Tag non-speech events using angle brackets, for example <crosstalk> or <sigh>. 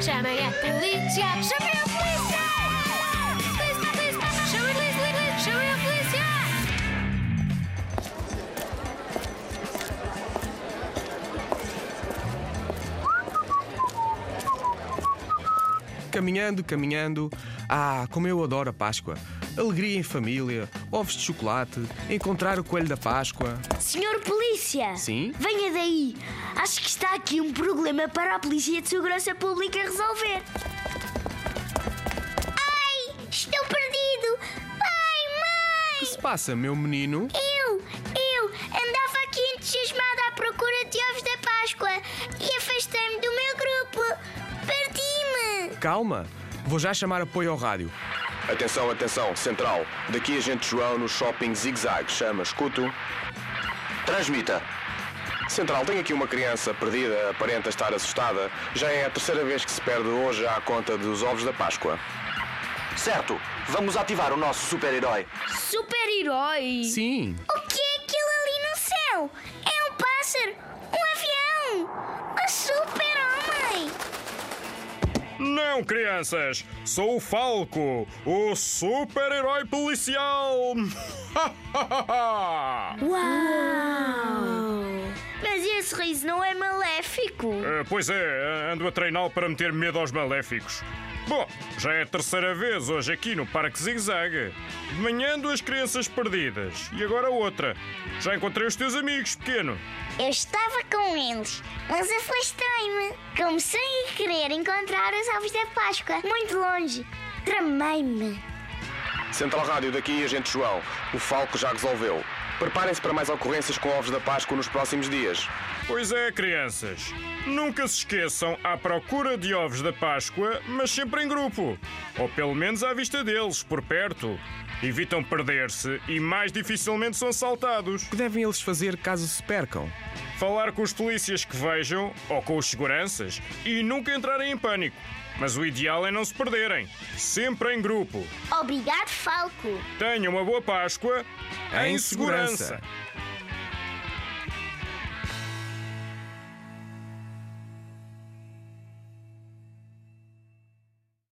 Chamem a polícia! Chamem a polícia! Polícia, polícia! Chamem a polícia! Chamem a polícia! Caminhando, caminhando. Ah, como eu adoro a Páscoa. Alegria em família, ovos de chocolate, encontrar o coelho da Páscoa. Senhor Polícia! Sim? Venha daí! Acho que está aqui um problema para a Polícia de Segurança Pública resolver. Ai! Estou perdido! Pai, O que mãe! se passa, meu menino? Eu! Eu! Andava aqui entusiasmada à procura de ovos da Páscoa e afastei-me do meu grupo. Perdi-me! Calma, vou já chamar apoio ao rádio. Atenção, atenção, central. Daqui agente João no shopping Zig Zag. Chama, escuto. Transmita. Central, tem aqui uma criança perdida, aparenta estar assustada. Já é a terceira vez que se perde hoje à conta dos ovos da Páscoa. Certo, vamos ativar o nosso super-herói. Super-herói! Sim, O que é aquilo ali no céu? É um pássaro! Não, crianças! Sou o Falco, o super-herói policial! <laughs> Uau! Mas esse riso não é maléfico? Eh, pois é, ando a treiná-lo para meter medo aos maléficos. Bom, já é a terceira vez hoje aqui no Parque Zig Zag. De manhã duas crianças perdidas e agora outra. Já encontrei os teus amigos, pequeno. Eu estava com eles, mas afastei-me. Comecei a querer encontrar os ovos da Páscoa, muito longe. Tramei-me. Central Rádio, daqui agente João. O Falco já resolveu. Preparem-se para mais ocorrências com ovos da Páscoa nos próximos dias. Pois é, crianças. Nunca se esqueçam à procura de ovos da Páscoa, mas sempre em grupo. Ou pelo menos à vista deles, por perto. Evitam perder-se e mais dificilmente são assaltados. o que devem eles fazer caso se percam? Falar com os polícias que vejam, ou com os seguranças, e nunca entrarem em pânico. Mas o ideal é não se perderem. Sempre em grupo. Obrigado, Falco. Tenham uma boa Páscoa Em segurança. segurança.